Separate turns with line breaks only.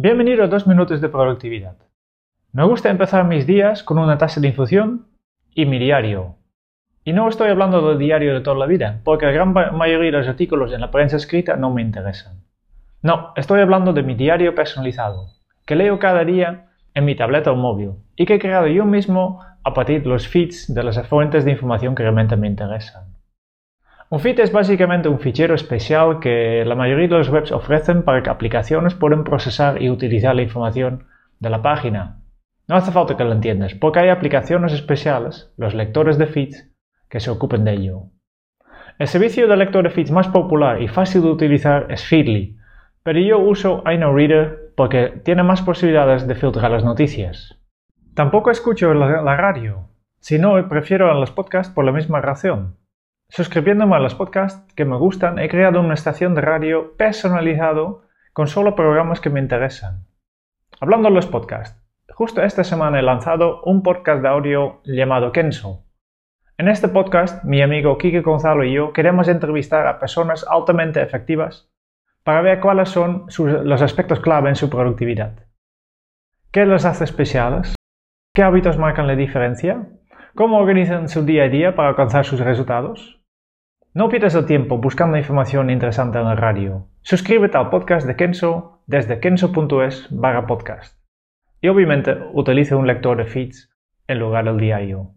Bienvenido a dos minutos de productividad. Me gusta empezar mis días con una taza de infusión y mi diario. Y no estoy hablando del diario de toda la vida, porque la gran mayoría de los artículos en la prensa escrita no me interesan. No, estoy hablando de mi diario personalizado, que leo cada día en mi tableta o móvil y que he creado yo mismo a partir de los feeds de las fuentes de información que realmente me interesan. Un feed es básicamente un fichero especial que la mayoría de los webs ofrecen para que aplicaciones puedan procesar y utilizar la información de la página. No hace falta que lo entiendas, porque hay aplicaciones especiales, los lectores de feeds, que se ocupen de ello. El servicio de lector de feeds más popular y fácil de utilizar es Feedly, pero yo uso iKnowReader porque tiene más posibilidades de filtrar las noticias. Tampoco escucho la, radio, sino prefiero a los podcasts por la misma razón. Suscribiéndome a los podcasts que me gustan, he creado una estación de radio personalizado con solo programas que me interesan. Hablando de los podcasts, justo esta semana he lanzado un podcast de audio llamado Kenso. En este podcast, mi amigo Kike Gonzalo y yo queremos entrevistar a personas altamente efectivas para ver cuáles son los aspectos clave en su productividad. ¿Qué les hace especiales? ¿Qué hábitos marcan la diferencia? ¿Cómo organizan su día a día para alcanzar sus resultados? No pierdas el tiempo buscando información interesante en el radio. Suscríbete al podcast de Kenso desde kenso.es barra podcast. Y obviamente utilice un lector de feeds en lugar del diario.